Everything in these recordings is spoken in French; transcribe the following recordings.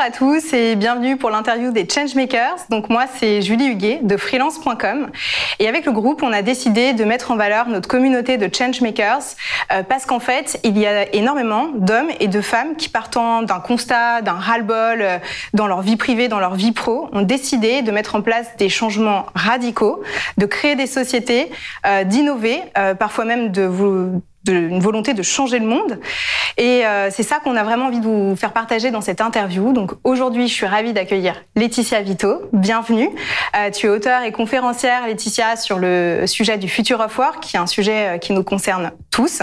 Bonjour à tous et bienvenue pour l'interview des Changemakers. Donc moi c'est Julie Huguet de freelance.com et avec le groupe on a décidé de mettre en valeur notre communauté de Changemakers euh, parce qu'en fait il y a énormément d'hommes et de femmes qui partant d'un constat, d'un ras-le-bol euh, dans leur vie privée, dans leur vie pro, ont décidé de mettre en place des changements radicaux, de créer des sociétés, euh, d'innover, parfois même de vous de, une volonté de changer le monde. Et euh, c'est ça qu'on a vraiment envie de vous faire partager dans cette interview. Donc aujourd'hui, je suis ravie d'accueillir Laetitia Vito. Bienvenue. Euh, tu es auteur et conférencière, Laetitia, sur le sujet du Future of Work, qui est un sujet euh, qui nous concerne tous.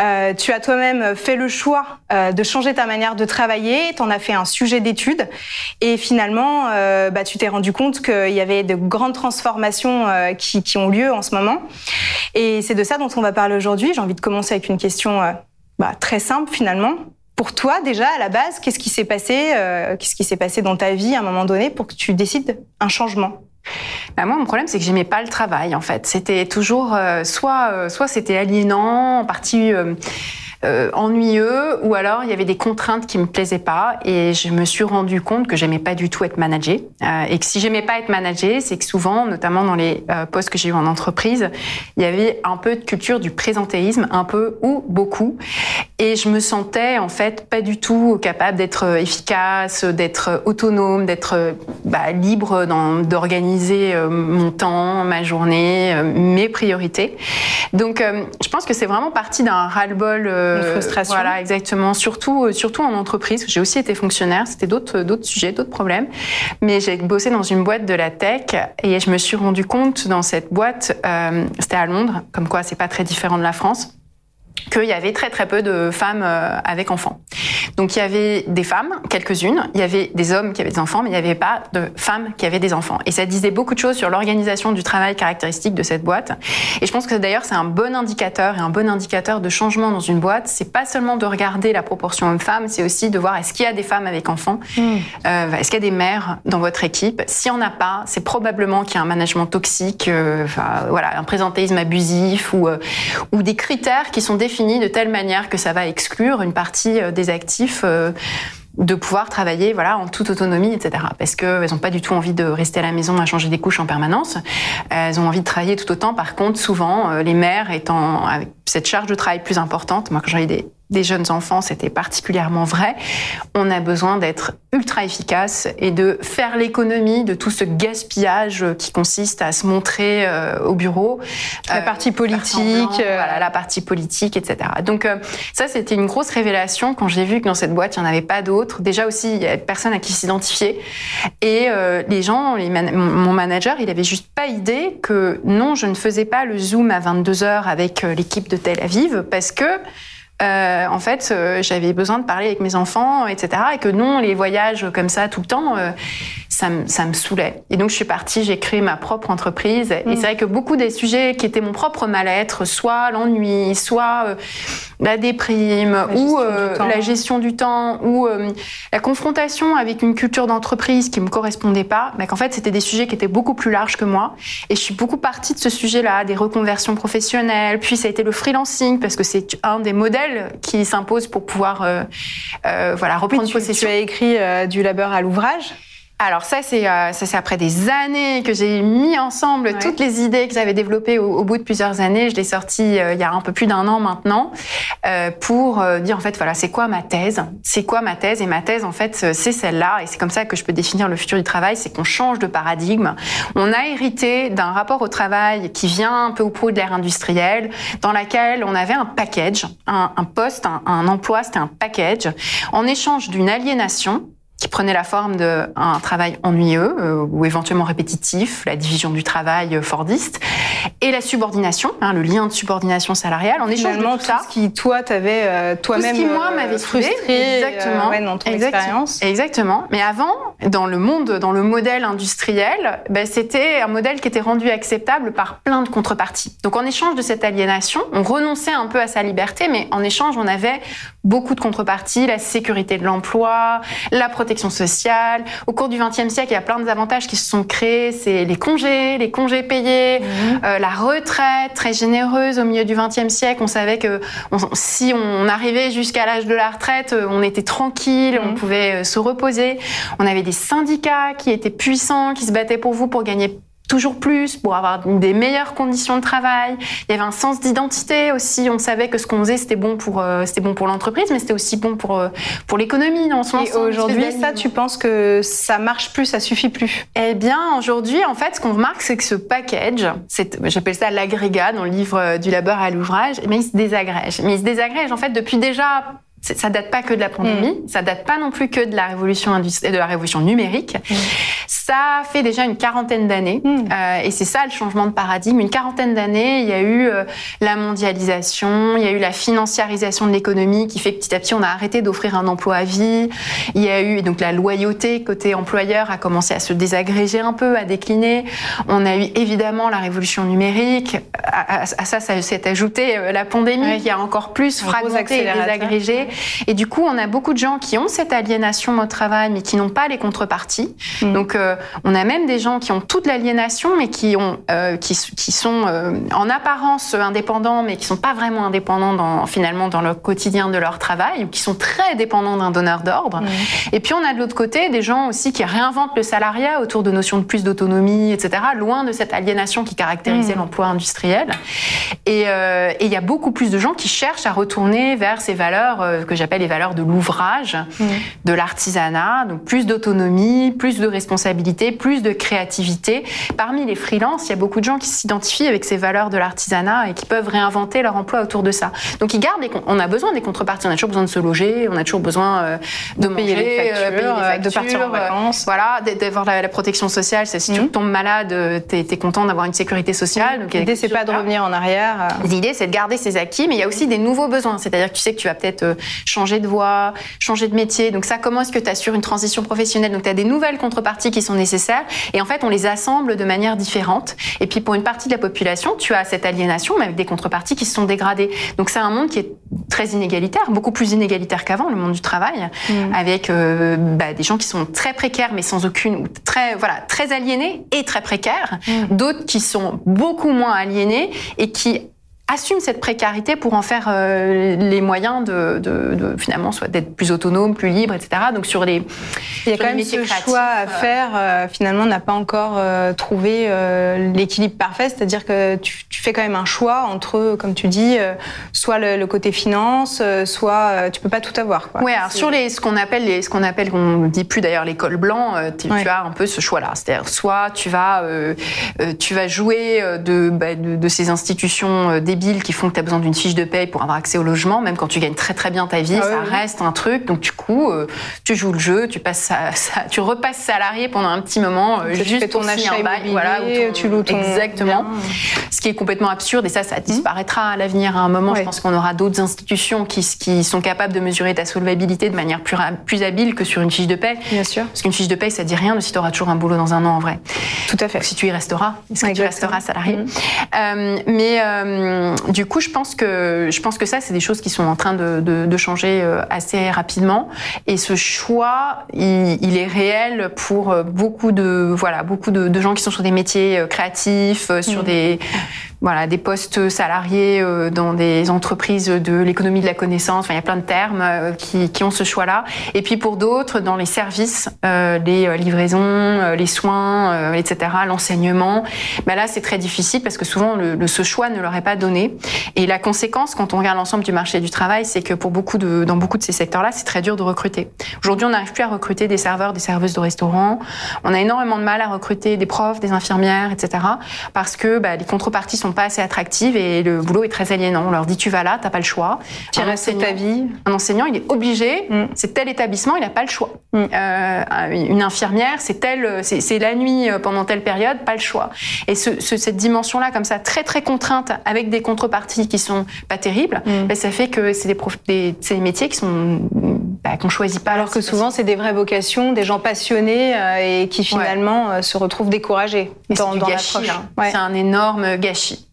Euh, tu as toi-même fait le choix euh, de changer ta manière de travailler. Tu en as fait un sujet d'étude. Et finalement, euh, bah, tu t'es rendu compte qu'il y avait de grandes transformations qui, qui ont lieu en ce moment. Et c'est de ça dont on va parler aujourd'hui. J'ai envie de commencer avec une question euh, bah, très simple finalement. Pour toi, déjà, à la base, qu'est-ce qui s'est passé euh, Qu'est-ce qui s'est passé dans ta vie à un moment donné pour que tu décides un changement? Bah moi, mon problème, c'est que j'aimais pas le travail. En fait, c'était toujours euh, soit, soit c'était aliénant, en partie euh, ennuyeux ou alors il y avait des contraintes qui me plaisaient pas et je me suis rendu compte que j'aimais pas du tout être managée euh, et que si j'aimais pas être managée, c'est que souvent, notamment dans les euh, postes que j'ai eu en entreprise, il y avait un peu de culture du présentéisme, un peu ou beaucoup et je me sentais en fait pas du tout capable d'être efficace, d'être autonome, d'être bah, libre d'organiser mon temps, ma journée, mes priorités. Donc je pense que c'est vraiment parti d'un ras-le-bol une euh, frustration. Voilà, exactement. Surtout, euh, surtout en entreprise. J'ai aussi été fonctionnaire. C'était d'autres, d'autres sujets, d'autres problèmes. Mais j'ai bossé dans une boîte de la tech et je me suis rendu compte dans cette boîte, euh, c'était à Londres, comme quoi c'est pas très différent de la France qu'il y avait très très peu de femmes euh, avec enfants. Donc il y avait des femmes, quelques-unes, il y avait des hommes qui avaient des enfants, mais il n'y avait pas de femmes qui avaient des enfants. Et ça disait beaucoup de choses sur l'organisation du travail caractéristique de cette boîte. Et je pense que d'ailleurs c'est un bon indicateur et un bon indicateur de changement dans une boîte. C'est pas seulement de regarder la proportion homme-femme, c'est aussi de voir est-ce qu'il y a des femmes avec enfants, mmh. euh, est-ce qu'il y a des mères dans votre équipe. S'il n'y en a pas, c'est probablement qu'il y a un management toxique, euh, enfin, voilà, un présentéisme abusif ou, euh, ou des critères qui sont définis fini de telle manière que ça va exclure une partie euh, des actifs euh, de pouvoir travailler voilà en toute autonomie, etc. Parce qu'elles n'ont pas du tout envie de rester à la maison à changer des couches en permanence. Elles ont envie de travailler tout autant. Par contre, souvent, euh, les mères étant avec cette charge de travail plus importante, moi quand j'avais des des jeunes enfants, c'était particulièrement vrai. On a besoin d'être ultra efficace et de faire l'économie de tout ce gaspillage qui consiste à se montrer euh, au bureau. La euh, partie politique. Euh, voilà, la partie politique, etc. Donc ça, c'était une grosse révélation quand j'ai vu que dans cette boîte, il n'y en avait pas d'autres. Déjà aussi, il y avait personne à qui s'identifier. Et les gens, les mon manager, il avait juste pas idée que non, je ne faisais pas le Zoom à 22 heures avec l'équipe de Tel Aviv parce que euh, en fait, euh, j'avais besoin de parler avec mes enfants, etc. Et que non, les voyages comme ça tout le temps, euh, ça, me, ça me saoulait. Et donc, je suis partie, j'ai créé ma propre entreprise. Et mm. c'est vrai que beaucoup des sujets qui étaient mon propre mal-être, soit l'ennui, soit la déprime, ou la gestion du temps, ou la confrontation avec une culture d'entreprise qui me correspondait pas, mais qu'en fait, c'était des sujets qui étaient beaucoup plus larges que moi. Et je suis beaucoup partie de ce sujet-là, des reconversions professionnelles. Puis, ça a été le freelancing, parce que c'est un des modèles qui s'impose pour pouvoir euh, euh, voilà reprendre possession. Tu as écrit euh, du labeur à l'ouvrage alors ça c'est ça c'est après des années que j'ai mis ensemble toutes les idées que j'avais développées au, bout de plusieurs années. Je l'ai sorti il y a un peu plus d'un an maintenant pour dire en fait voilà c'est quoi ma thèse, c'est quoi ma thèse? Et ma thèse en fait c'est celle-là. Et c'est comme ça que je peux définir le futur du travail, c'est qu'on change de paradigme. On a hérité d'un rapport au travail qui vient un peu au pro de l'ère industrielle, dans laquelle on avait un package, un, un poste, un, un emploi, c'était un package. En échange d'une aliénation qui prenait la forme d'un travail ennuyeux euh, ou éventuellement répétitif, la division du travail euh, fordiste, et la subordination, hein, le lien de subordination salariale. En échange de tout, ça, ce qui toi t'avais euh, toi-même ce qui moi m'avait frustré, exactement, dans ton expérience. Exactement. Mais avant, dans le monde, dans le modèle industriel, ben, c'était un modèle qui était rendu acceptable par plein de contreparties. Donc en échange de cette aliénation, on renonçait un peu à sa liberté, mais en échange, on avait beaucoup de contreparties, la sécurité de l'emploi, la protection protection sociale. Au cours du XXe siècle, il y a plein d'avantages qui se sont créés. C'est les congés, les congés payés, mhm. euh, la retraite très généreuse au milieu du XXe siècle. On savait que si on arrivait jusqu'à l'âge de la retraite, euh, on était tranquille, on mhm. pouvait se reposer. On avait des syndicats qui étaient puissants, qui se battaient pour vous pour gagner toujours plus, pour avoir des meilleures conditions de travail. Il y avait un sens d'identité aussi. On savait que ce qu'on faisait, c'était bon pour, euh, c'était bon pour l'entreprise, mais c'était aussi bon pour, euh, pour l'économie. En ce Et aujourd'hui, ça, tu penses que ça marche plus, ça suffit plus? Eh bien, aujourd'hui, en fait, ce qu'on remarque, c'est que ce package, j'appelle ça l'agrégat dans le livre euh, du labeur à l'ouvrage, mais il se désagrège. Mais il se désagrège, en fait, depuis déjà ça date pas que de la pandémie, mm. ça date pas non plus que de la révolution de la révolution numérique. Mm. Ça fait déjà une quarantaine d'années, mm. euh, et c'est ça le changement de paradigme. Une quarantaine d'années, il y a eu euh, la mondialisation, il y a eu la financiarisation de l'économie qui fait que petit à petit on a arrêté d'offrir un emploi à vie. Il y a eu donc la loyauté côté employeur a commencé à se désagréger un peu, à décliner. On a eu évidemment la révolution numérique. À, ça, ça s'est ajouté euh, la pandémie qui a encore plus fragmenté et désagrégé. Et du coup, on a beaucoup de gens qui ont cette aliénation au travail, mais qui n'ont pas les contreparties. Mm. Donc, euh, on a même des gens qui ont toute l'aliénation, mais qui ont, euh, qui, qui, sont euh, en apparence indépendants, mais qui sont pas vraiment indépendants dans, finalement dans le quotidien de leur travail, ou qui sont très dépendants d'un donneur d'ordre. Mm. Et puis, on a de l'autre côté des gens aussi qui réinventent le salariat autour de notions de plus d'autonomie, etc., loin de cette aliénation qui caractérisait mm. l'emploi industriel. Et il y a beaucoup plus de gens qui cherchent à retourner vers ces valeurs que j'appelle les valeurs de l'ouvrage, mmh. de l'artisanat, donc plus d'autonomie, plus de responsabilité, plus de créativité. Parmi les freelances, il y a beaucoup de gens qui s'identifient avec ces valeurs de l'artisanat et qui peuvent réinventer leur emploi autour de ça. Donc ils gardent, on a besoin des contreparties, on a toujours besoin de se loger, on a toujours besoin euh, de, payer, les factures, payer, les factures, de partir en vacances. voilà, d'avoir la, protection sociale. Si tu mmh. tombes malade, tu es, content d'avoir une sécurité sociale. L'idée, c'est pas de revenir en arrière. L'idée, c'est de garder ses acquis, mais il y a aussi des nouveaux besoins. C'est-à-dire que tu sais que tu vas peut-être euh, changer de voie, changer de métier. Donc ça, comment est-ce que tu assures une transition professionnelle? Donc tu as des nouvelles contreparties qui sont nécessaires et en fait, on les assemble de manière différente. Et puis pour une partie de la population, tu as cette aliénation mais avec des contreparties qui se sont dégradées. Donc c'est un monde qui est très inégalitaire, beaucoup plus inégalitaire qu'avant, le monde du travail, mm. avec euh, bah, des gens qui sont très précaires mais sans aucune, très voilà, très aliénés et très précaires, mm. d'autres qui sont beaucoup moins aliénés et qui assume cette précarité pour en faire euh, les moyens de, de, de finalement soit d'être plus autonome, plus libre, etc. Donc sur les il y a quand même ce choix à euh, faire. Euh, finalement, on n'a pas encore trouvé l'équilibre parfait, c'est-à-dire que tu, tu, fais quand même un choix entre, comme tu dis, soit le, côté finance, soit tu peux pas tout avoir. Quoi. Ouais, alors sur les ce qu'on appelle les ce qu'on appelle qu'on dit plus d'ailleurs l'école blanc, tu, as un peu ce choix-là, c'est-à-dire soit tu vas tu vas jouer de, bah, de, de ces institutions débiles qui font que tu as besoin d'une fiche de paye pour avoir accès au logement, même quand tu gagnes très très bien ta vie, ah ça reste un truc. Donc du coup, euh, tu joues le jeu, tu passes tu repasses salarié pendant un petit moment, euh, juste fais ton achat immobilier, voilà, tu loues ton exactement. Ce qui est complètement absurde et ça, ça disparaîtra à l'avenir. À un moment, je pense qu'on aura d'autres institutions qui, qui sont capables de mesurer ta solvabilité de manière plus, plus habile que sur une fiche de paye. Bien sûr. Parce qu'une fiche de paye, ça dit rien de si tu auras toujours un boulot dans un an en vrai. Tout à fait. si tu y resteras, est-ce que tu resteras salarié mmh. euh, Mais du coup, je pense que je pense que ça, c'est des choses qui sont en train de, de, de changer euh, assez rapidement. Et ce choix, il, il, est réel pour euh, beaucoup de voilà beaucoup de, de, gens qui sont sur des métiers euh, créatifs, sur mmh. des voilà, des postes salariés euh, dans des entreprises de l'économie de la connaissance. Enfin, il y a plein de termes euh, qui, qui ont ce choix-là. Et puis pour d'autres, dans les services, euh, les livraisons, les soins, etc., l'enseignement, bah là, c'est très difficile parce que souvent, ce choix ne leur est pas donné. Et la conséquence, quand on regarde l'ensemble du marché du travail, c'est que pour beaucoup de, dans beaucoup de ces secteurs-là, c'est très dur de recruter. Aujourd'hui, on n'arrive plus à recruter des serveurs, des serveuses de restaurants. On a énormément de mal à recruter des profs, des infirmières, etc., parce que bah, les contreparties sont pas assez attractives et le boulot est très aliénant. On leur dit tu vas là, t'as pas le choix. Tu restes ta vie. Un enseignant, il est obligé. Mm. C'est tel établissement, il n'a pas le choix. Mm. Euh, une infirmière, c'est tel, c'est la nuit euh, pendant telle période, pas le choix. Et ce, cette dimension-là, comme ça, très très contrainte, avec des contreparties qui sont pas terribles, mm. ben, ça fait que c'est des, des, des, métiers qui sont bah, qu'on choisit pas. Alors que souvent, c'est des vraies vocations, des gens passionnés euh, et qui finalement se retrouvent découragés dans, dans l'approche. Hein. Ouais. C'est un énorme gâchis.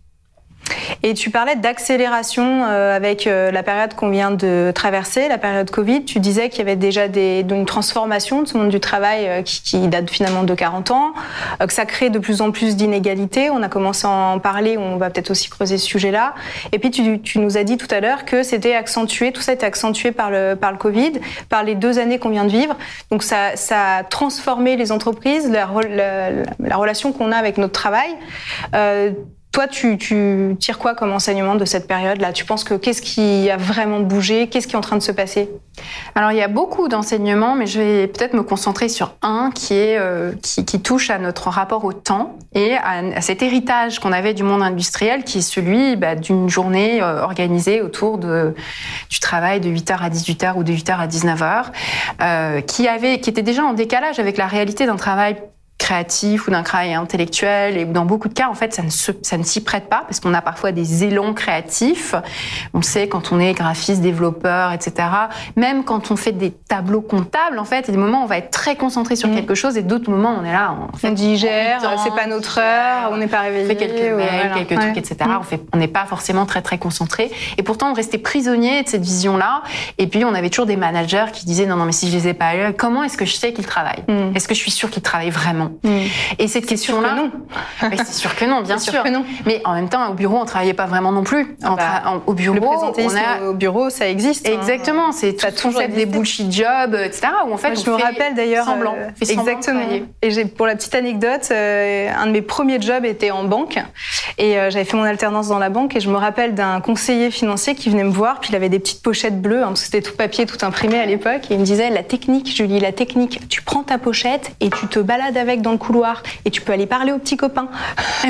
Et tu parlais d'accélération euh, avec euh, la période qu'on vient de traverser, la période Covid. Tu disais qu'il y avait déjà des, une transformation de ce monde du travail euh, qui, qui, date finalement de 40 ans, que ça crée de plus en plus d'inégalités. On a commencé à en parler, on va peut-être aussi creuser ce sujet-là. Et puis tu, tu, nous as dit tout à l'heure que c'était accentué, tout ça était accentué par le, par le Covid, par les deux années qu'on vient de vivre. Donc ça, ça a transformé les entreprises, la, la, la relation qu'on a avec notre travail. Euh, toi, tu, tu, tires quoi comme enseignement de cette période-là? Tu penses que qu'est-ce qui a vraiment bougé? Qu'est-ce qui est en train de se passer? Alors, il y a beaucoup d'enseignements, mais je vais peut-être me concentrer sur un qui, est, euh, qui, qui, touche à notre rapport au temps et à, cet héritage qu'on avait du monde industriel, qui est celui bah, d'une journée euh, organisée autour de, du travail de 8h à 18h ou de 8h à 19h, euh, qui, avait, qui était déjà en décalage avec la réalité d'un travail créatif ou d'un travail intellectuel. Et dans beaucoup de cas, en fait, ça ne, se, ça ne s'y prête pas parce qu'on a parfois des élans créatifs. On sait quand on est graphiste, développeur, etc. Même quand on fait des tableaux comptables, en fait, il y a des moments où on va être très concentré sur mmh. quelque chose et d'autres moments on est là, fait, on digère, c'est pas notre heure, on n'est pas réveillé. On fait quelques mails, voilà. quelques ouais. trucs, etc. Mmh. On fait, on n'est pas forcément très très concentré. Et pourtant, on restait prisonnier de cette vision-là. Et puis, on avait toujours des managers qui disaient non non mais si je les ai pas eu, comment est-ce que je sais qu'ils travaillent? Mmh. Est-ce que je suis sûre qu'ils travaillent vraiment? Mmh. Et cette question-là, non. c'est sûr que non, bien sûr. sûr. que non. Mais en même temps, au bureau, on travaillait pas vraiment non plus. Ah bah, en, au bureau, on a au bureau, ça existe. Exactement, hein. c'est tout le concept des bullshit jobs, etc. Où en fait, Moi, je me rappelle d'ailleurs semblant. Euh, exactement. Et j'ai pour la petite anecdote, euh, un de mes premiers jobs était en banque et euh, j'avais fait mon alternance dans la banque et je me rappelle d'un conseiller financier qui venait me voir, puis il avait des petites pochettes bleues, hein, parce que c'était tout papier, tout imprimé à l'époque, et il me disait la technique, Julie, la technique, tu prends ta pochette et tu te balades avec dans le couloir et tu peux aller parler aux petits copains.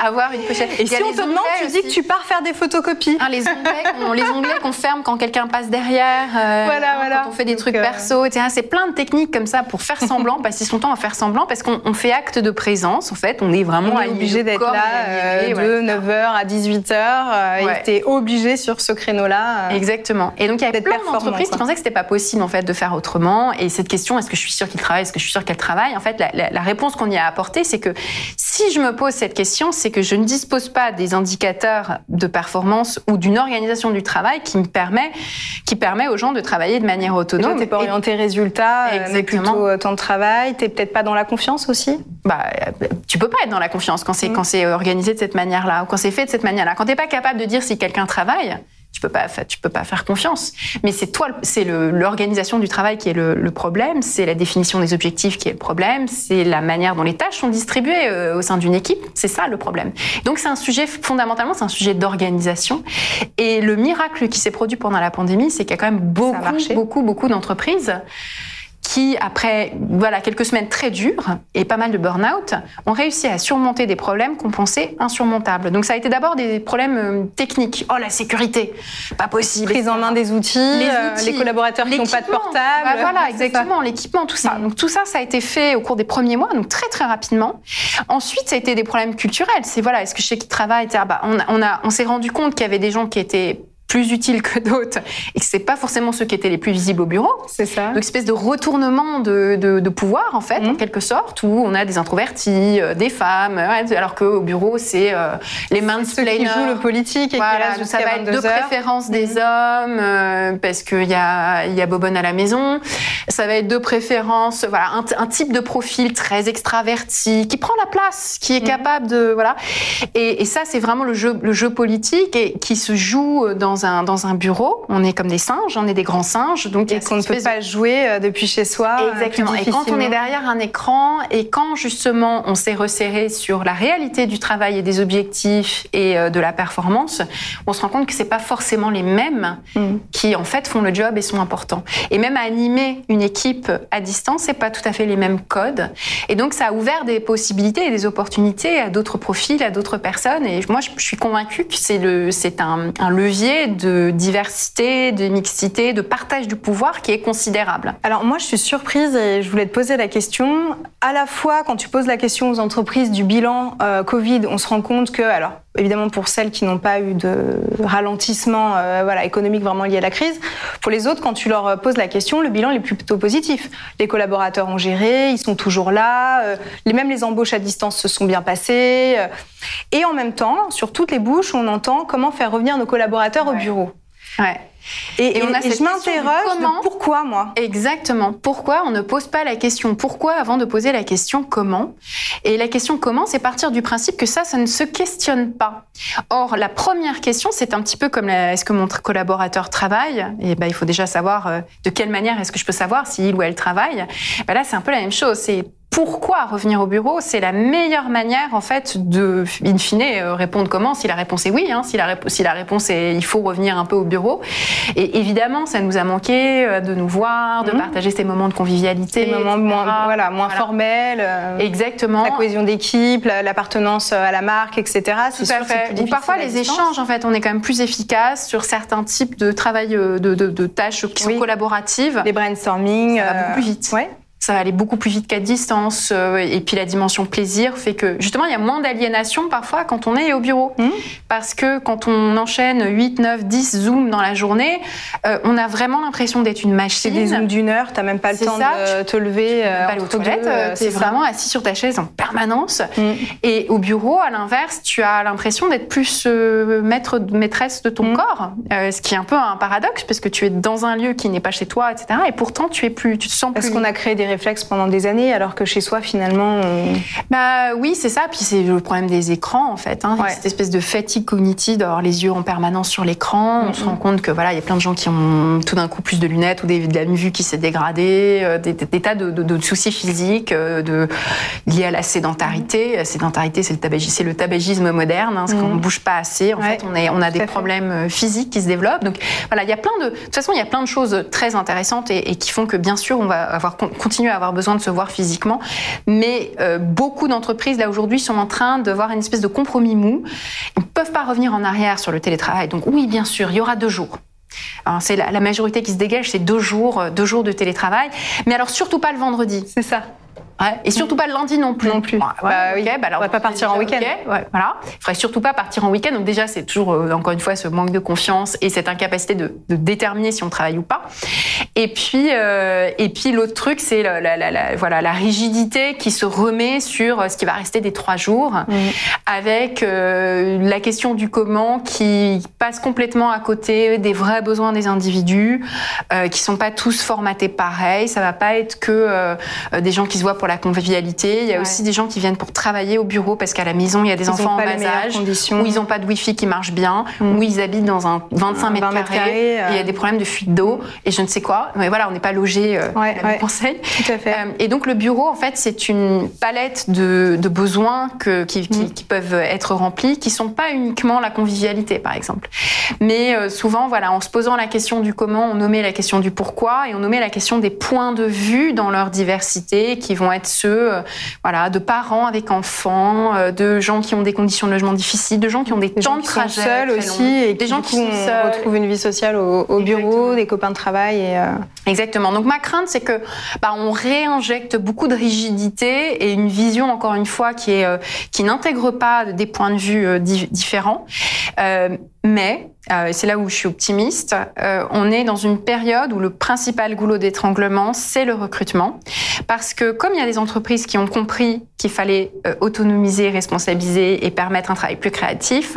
Avoir une pochette. Et, si on te demande, tu dis que tu pars faire des photocopies. Ah, les onglets, les onglets qu'on ferme quand quelqu'un passe derrière. Euh, voilà, voilà. Quand on fait des trucs euh... perso, etc. C'est plein de techniques comme ça pour faire semblant, passer son temps à faire semblant, parce qu'on fait acte de présence. En fait, on est vraiment on est obligé d'être là euh, de ouais, 9h à 18h. Euh, ouais. Et obligé sur ce créneau-là. Exactement. Et donc, il y avait plein d'entreprises qui pensaient que c'était pas possible, en fait, de faire autrement. Et cette question, est-ce que je suis sûre qu'il travaille, est-ce que je suis sûre qu'elle travaille? En fait, la, la, la réponse qu'on y a apportée, c'est que si je me pose cette question, c'est que je ne dispose pas des indicateurs de performance ou d'une organisation du travail qui me permet, qui permet aux gens de travailler de manière autonome. Tu pas orienté résultat, mais plutôt temps de travail. T'es peut-être pas dans la confiance aussi? Bah, tu peux pas être dans la confiance quand c'est mmh. quand c'est organisé de cette manière-là ou quand c'est fait de cette manière-là. Quand t'es pas capable de dire si quelqu'un travaille, tu peux pas, tu peux pas faire confiance. Mais c'est toi, c'est l'organisation du travail qui est le, le problème, c'est la définition des objectifs qui est le problème, c'est la manière dont les tâches sont distribuées euh, au sein d'une équipe. C'est ça le problème. Donc c'est un sujet fondamentalement, c'est un sujet d'organisation. Et le miracle qui s'est produit pendant la pandémie, c'est qu'il y a quand même beaucoup, beaucoup, beaucoup d'entreprises qui, après voilà quelques semaines très dures et pas mal de burn-out, ont réussi à surmonter des problèmes qu'on pensait insurmontables. Donc ça a été d'abord des problèmes euh, techniques. Oh la sécurité, pas possible. Prise en main des outils, les, euh, outils, les collaborateurs qui n'ont pas de portable. Bah, voilà, exactement, l'équipement, tout ça. Mmh. Donc tout ça, ça a été fait au cours des premiers mois, donc très très rapidement. Ensuite, ça a été des problèmes culturels. C'est voilà, est-ce que je sais qui travaille, bah, on, on, a, on s'est rendu compte qu'il y avait des gens qui étaient plus utiles que d'autres et que c'est pas forcément ceux qui étaient les plus visibles au bureau. C'est ça. Donc, espèce de retournement de, de, de pouvoir, en fait, mmh. en quelque sorte, où on a des introvertis, euh, des femmes, ouais, alors qu'au bureau, c'est euh, les mains de ceux qui jouent le politique et voilà, qui ça va être de préférence des mmh. hommes, euh, parce qu'il y a, y a Bobonne à la maison. Ça va être de préférence, voilà, un, un, type de profil très extraverti, qui prend la place, qui est mmh. capable de, voilà. Et, et ça, c'est vraiment le jeu, le jeu politique et qui se joue dans dans un, dans un bureau. On est comme des singes, on est des grands singes. Donc, et qu'on ne peut pas jouer euh, depuis chez soi. Euh, Exactement. Et quand on est derrière un écran et quand justement on s'est resserré sur la réalité du travail et des objectifs et euh, de la performance, on se rend compte que c'est pas forcément les mêmes mm. qui en fait font le job et sont importants. Et même animer une équipe à distance, c'est pas tout à fait les mêmes codes. Et donc ça a ouvert des possibilités et des opportunités à d'autres profils, à d'autres personnes. Et moi, je suis convaincue que c'est le, c'est un, un levier de diversité, de mixité, de partage du pouvoir qui est considérable. Alors moi, je suis surprise et je voulais te poser la question. À la fois, quand tu poses la question aux entreprises du bilan euh, Covid, on se rend compte que, évidemment pour celles qui n'ont pas eu de ralentissement euh, voilà, économique vraiment lié à la crise. Pour les autres, quand tu leur poses la question, le bilan est plutôt positif. Les collaborateurs ont géré, ils sont toujours là, euh, même les embauches à distance se sont bien passées. Euh, et en même temps, sur toutes les bouches, on entend comment faire revenir nos collaborateurs au bureau. Ouais. Et, on a je m'interroge de pourquoi moi? Exactement. Pourquoi on ne pose pas la question? Pourquoi avant de poser la question comment? Et la question comment, c'est partir du principe que ça, ça ne se questionne pas. Or, la première question, c'est un petit peu comme est-ce que mon collaborateur travaille? Et ben, il faut déjà savoir euh, de quelle manière est-ce que je peux savoir s'il ou elle travaille? Ben là, c'est un peu la même chose. C'est pourquoi revenir au bureau, c'est la meilleure manière en fait de, in fine, euh, répondre comment. Si la réponse est oui, hein, si, la si la réponse est il faut revenir un peu au bureau. Et évidemment, ça nous a manqué euh, de nous voir, de mhm. partager ces moments de convivialité, des moments moins, voilà, moins formels. Euh, Exactement. La cohésion d'équipe, l'appartenance à la marque, etc. Tout à fait. Ou parfois les échanges, en fait, on est quand même plus efficace sur certains types de travail, de, de, tâches qui sont collaboratives. Les brainstorming, ça va beaucoup plus vite. Ouais ça va aller beaucoup plus vite qu'à distance. Euh, et puis la dimension plaisir fait que justement, il y a moins d'aliénation parfois quand on est au bureau. Mmh. Parce que quand on enchaîne 8, 9, 10 zooms dans la journée, euh, on a vraiment l'impression d'être une machine. C'est des zooms d'une heure, tu n'as même pas le temps de te lever. Euh, pas aux toilettes, tu es vraiment assis sur ta chaise en permanence. Mmh. Et au bureau, à l'inverse, tu as l'impression d'être plus maître, maîtresse de ton mmh. corps. ce qui est un peu un paradoxe parce que tu es dans un lieu qui n'est pas chez toi, etc. Et pourtant, tu es plus, tu te sens plus. Parce qu'on a créé des pendant des années, alors que chez soi, finalement. Bah oui, c'est ça. Puis c'est le problème des écrans, en fait. Hein. Cette espèce de fatigue cognitive d'avoir les yeux en permanence sur l'écran. On se rend compte que voilà, il y a plein de gens qui ont tout d'un coup plus de lunettes ou des, de la vue qui s'est dégradée, euh, des, tas de, soucis physiques euh, de, liés à la sédentarité. La sédentarité, c'est le, tabagisme, le tabagisme moderne, hein, qu'on ne bouge pas assez. En fait, on, est, on a des problèmes euh, physiques qui se développent. Donc voilà, il y a plein de. De toute façon, il y a plein de choses très intéressantes et, et qui font que bien sûr, on va avoir à avoir besoin de se voir physiquement. Mais euh, beaucoup d'entreprises, là, aujourd'hui, sont en train de voir une espèce de compromis mou. Ils ne peuvent pas revenir en arrière sur le télétravail. Donc oui, bien sûr, il y aura deux jours. C'est la, la, majorité qui se dégage, c'est deux jours, euh, deux jours de télétravail. Mais alors surtout pas le vendredi. C'est ça. Et surtout pas le lundi non plus. Non plus. bah, oui. bah alors, on va pas partir en week-end. voilà. Il faudrait surtout pas partir en week-end. Donc déjà, c'est toujours euh, encore une fois ce manque de confiance et cette incapacité de, de déterminer si on travaille ou pas. Et puis, euh, et puis l'autre truc, c'est la, la, la, voilà la rigidité qui se remet sur euh, ce qui va rester des trois jours, mm. avec euh, la question du comment qui passe complètement à côté des vrais besoins des individus, qui sont pas tous formatés pareil. Ça va pas être que des gens qui se voient pour la convivialité. Il y a aussi des gens qui viennent pour travailler au bureau parce qu'à la maison, il y a des enfants en bas âge, où ils n'ont pas de wifi qui marche bien, mm. où ils habitent dans un 25 mètres carrés, il y a des problèmes de fuite d'eau et je ne sais quoi. Mais voilà, on n'est pas logé euh, ouais, à conseil. Tout à fait. Euh, et donc le bureau, en fait, c'est une palette de, de besoins que, qui, qui, mm. qui, peuvent être remplis, qui sont pas uniquement la convivialité, par exemple. Mais euh, souvent, voilà, en se posant la question du comment, on nommait la question du pourquoi et on nommait la question des points de vue dans leur diversité, qui vont être ceux, euh, voilà, de parents avec enfants, euh, de gens qui ont des conditions de logement difficiles, de gens qui ont des, temps de trajet seuls aussi, et des gens qui sont seuls, retrouvent une vie sociale au, bureau, des copains de travail et Exactement. Donc ma crainte, c'est que bah, on réinjecte beaucoup de rigidité et une vision, encore une fois, qui est qui n'intègre pas des points de vue différents. Euh, mais euh, c'est là où je suis optimiste, euh, on est dans une période où le principal goulot d'étranglement, c'est le recrutement. Parce que comme il y a des entreprises qui ont compris qu'il fallait euh, autonomiser, responsabiliser et permettre un travail plus créatif,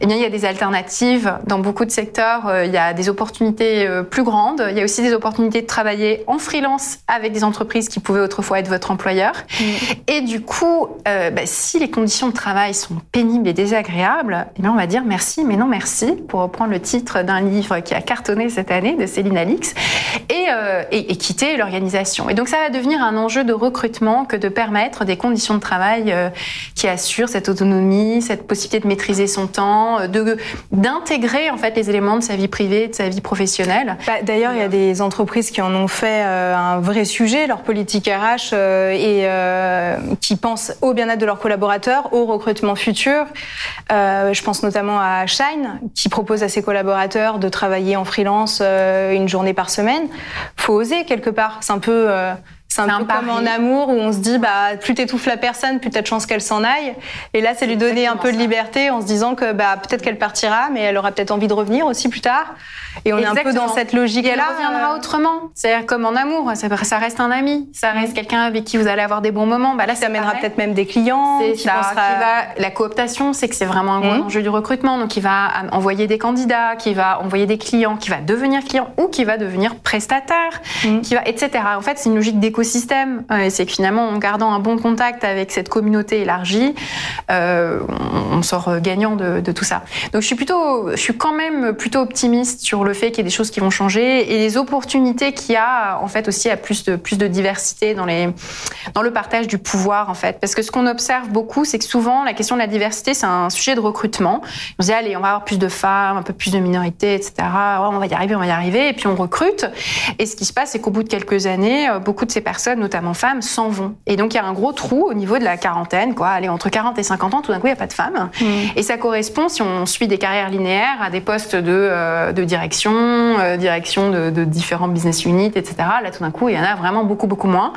eh bien, il y a des alternatives. Dans beaucoup de secteurs, il y a des opportunités plus grandes. Il y a aussi des opportunités de travailler en freelance avec des entreprises qui pouvaient autrefois être votre employeur. Mm. Et du coup, bah, si les conditions de travail sont pénibles et désagréables, eh bien, on va dire merci, mais non merci pour reprendre le titre d'un livre qui a cartonné cette année de Céline Alix, et, euh, et, et, quitter l'organisation. Et donc ça va devenir un enjeu de recrutement que de permettre des conditions de travail euh, qui assurent cette autonomie, cette possibilité de maîtriser son temps, euh, d'intégrer en fait les éléments de sa vie privée, de sa vie professionnelle. Bah, D'ailleurs, il y a des entreprises qui en ont fait un vrai sujet, leur politique RH, et qui pensent au bien-être de leurs collaborateurs, au recrutement futur. je pense notamment à Shine, qui propose propose à ses collaborateurs de travailler en freelance euh, une journée par semaine. Faut oser quelque part. C'est un peu euh, C'est un, peu comme en amour où on se dit bah plus t'étouffes la personne, plus t'as de chance qu'elle s'en aille. Et là, c'est lui donner un peu de liberté en se disant que bah peut-être qu'elle partira, mais elle aura peut-être envie de revenir aussi plus tard. Et on est un peu dans cette logique-là. elle reviendra autrement. C'est-à-dire comme en amour, ça, reste un ami, ça reste quelqu'un avec qui vous allez avoir des bons moments. Bah là, ça amènera peut-être même des clients. Qui ça, qui va... La cooptation, c'est que c'est vraiment un gros mmh. enjeu du recrutement. Donc, il va envoyer des candidats, qui va envoyer des clients, qui va devenir client ou qui va devenir prestataire, mmh. qui va, etc. En fait, c'est une logique d'écosystème. Euh, c'est que finalement, en gardant un bon contact avec cette communauté élargie, euh, on, sort gagnant de, de, tout ça. Donc, je suis plutôt, je suis quand même plutôt optimiste sur le fait qu'il y ait des choses qui vont changer et les opportunités qu'il y a en fait aussi à plus de plus de diversité dans les dans le partage du pouvoir en fait. Parce que ce qu'on observe beaucoup c'est que souvent la question de la diversité c'est un sujet de recrutement. On se dit allez on va avoir plus de femmes un peu plus de minorités etc on va y arriver on va y arriver. Et puis on recrute. Et ce qui se passe c'est qu'au bout de quelques années euh, beaucoup de ces personnes notamment femmes s'en vont et donc il y a un gros trou au niveau de la quarantaine quoi allez entre 40 et 50 ans tout d'un coup il n'y a pas de femmes mmh. et ça correspond si on suit des carrières linéaires à des postes de, euh, de direction euh, direction de, différents business units, etc. Là, tout d'un coup, il y en a vraiment beaucoup, beaucoup moins.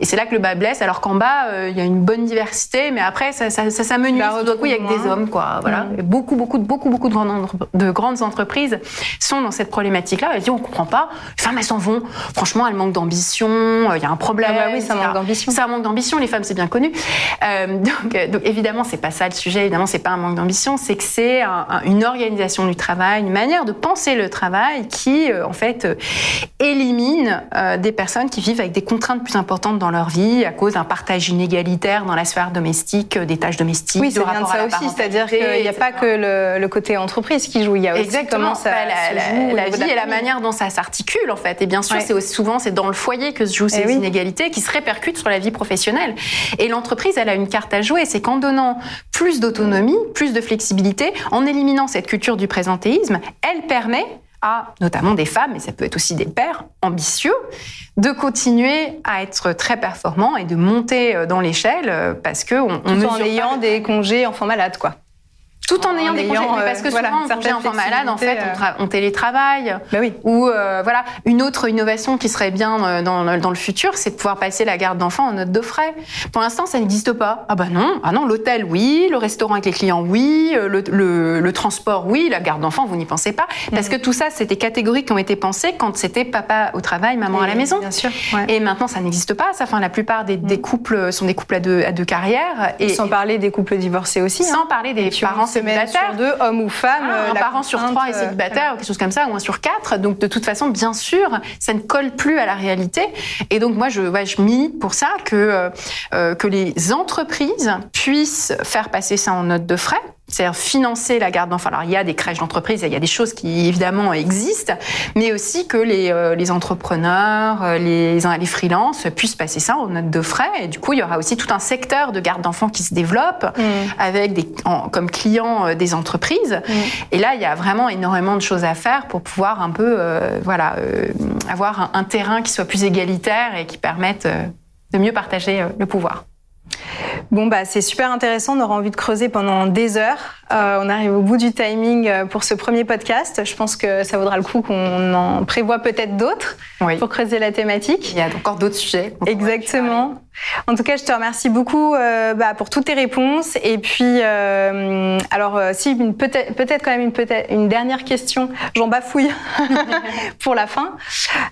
Et c'est là que le bas blesse, alors qu'en bas, euh, il y a une bonne diversité, mais après, ça, ça, ça s'amenuise. Tout d'un coup, il y a que des hommes, quoi. Voilà. Mm. beaucoup, beaucoup, beaucoup, beaucoup de grandes, de grandes entreprises sont dans cette problématique-là. Elles disent, on comprend pas. Les femmes, elles s'en vont. Franchement, elles manquent d'ambition. Il y a un problème. Ah bah oui, ça manque d'ambition. Ça manque d'ambition. Les femmes, c'est bien connu. donc, donc, évidemment, c'est pas ça le sujet. Évidemment, c'est pas un manque d'ambition. C'est que c'est une organisation du travail, une manière de penser le travail qui, euh, en fait, euh, élimine euh, des personnes qui vivent avec des contraintes plus importantes dans leur vie à cause d'un partage inégalitaire dans la sphère domestique, des tâches domestiques. Oui, c'est bien de ça aussi, c'est-à-dire qu'il n'y a pas que le, côté entreprise qui joue, il y a aussi Exactement. comment ça bah, la, vie et la manière dont ça s'articule, en fait. Et bien sûr, c'est souvent c'est dans le foyer que se jouent eh ces inégalités qui se répercutent sur la vie professionnelle. Et l'entreprise, elle a une carte à jouer, c'est qu'en donnant plus d'autonomie, plus de flexibilité, en éliminant cette culture du présentéisme, elle permet notamment des femmes, mais ça peut être aussi des pères ambitieux, de continuer à être très performants et de monter euh, dans l'échelle euh, parce que on, en ayant des congés enfants malades, quoi tout en, ayant des congés. parce que euh, souvent, voilà, congé enfant malade, en fait, on, télétravaille. Bah oui. Ou voilà, une autre innovation qui serait bien dans, dans le futur, c'est de pouvoir passer la garde d'enfants en note de frais. Pour l'instant, ça n'existe pas. Ah bah non, ah non, l'hôtel, oui, le restaurant avec les clients, oui, le, le, le transport, oui, la garde d'enfants, vous n'y pensez pas. Parce que tout ça, c'était catégories qui ont été pensées quand c'était papa au travail, maman à la maison. Bien sûr. Et maintenant, ça n'existe pas. Ça, enfin, la plupart des, des, mm. couples sont des couples à deux, à deux carrières. Et, sans parler des couples divorcés aussi. Sans hein. parler des parents sur deux, hommes ou femmes. Ah, un parent sur trois est euh, célibataire, ou quelque chose comme ça, ou un sur quatre. Donc, de toute façon, bien sûr, ça ne colle plus à la réalité. Et donc, moi, je, ouais, je milite pour ça que, euh, euh, que les entreprises puissent faire passer ça en note de frais c'est-à-dire financer la garde d'enfants. Alors il y a des crèches d'entreprise, il y a des choses qui évidemment existent, mais aussi que les, euh, les entrepreneurs, euh, les, les freelances puissent passer ça en note de frais. Et du coup, il y aura aussi tout un secteur de garde d'enfants qui se développe mm. avec des, comme clients euh, des entreprises. Mm. Et là, il y a vraiment énormément de choses à faire pour pouvoir un peu, voilà, avoir un, terrain qui soit plus égalitaire et qui permette de mieux partager le pouvoir. Bon, bah, c'est super intéressant. On aura envie de creuser pendant des heures. Euh, on arrive au bout du timing euh, pour ce premier podcast. Je pense que ça vaudra le coup qu'on en prévoit peut-être d'autres pour creuser la thématique. Il y a encore d'autres sujets. Exactement. En tout cas, je te remercie beaucoup euh, bah, pour toutes tes réponses. Et puis, alors, si peut-être peut quand même une, une dernière question, j'en bafouille pour la fin.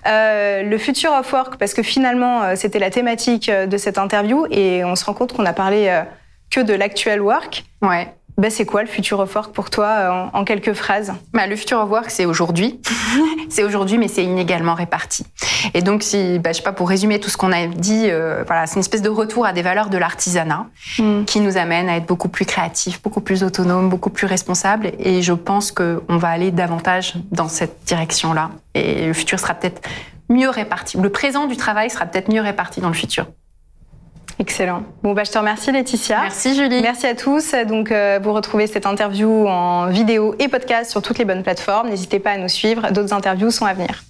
le futur of work, parce que finalement, c'était la thématique de cette interview et on se rend compte qu'on a parlé que de l'actuel work. Ouais. Bah, c'est quoi le futur of work pour toi euh, en, quelques phrases? Bah, Le futur of work, c'est aujourd'hui. c'est aujourd'hui, mais c'est inégalement réparti. Et donc, si, bah, je sais pas, pour résumer tout ce qu'on a dit, euh, voilà, c'est une espèce de retour à des valeurs de l'artisanat hmm. qui nous amène à être beaucoup plus créatifs, beaucoup plus autonomes, beaucoup plus responsables. Et je pense qu'on va aller davantage dans cette direction-là. Et le futur sera peut-être mieux réparti. Le présent du travail sera peut-être mieux réparti dans le futur. Excellent. Bon, bah, je te remercie, Laetitia. Merci, Julie. Merci à tous. Donc, euh, vous retrouvez cette interview en vidéo et podcast sur toutes les bonnes plateformes. N'hésitez pas à nous suivre. D'autres interviews sont à venir.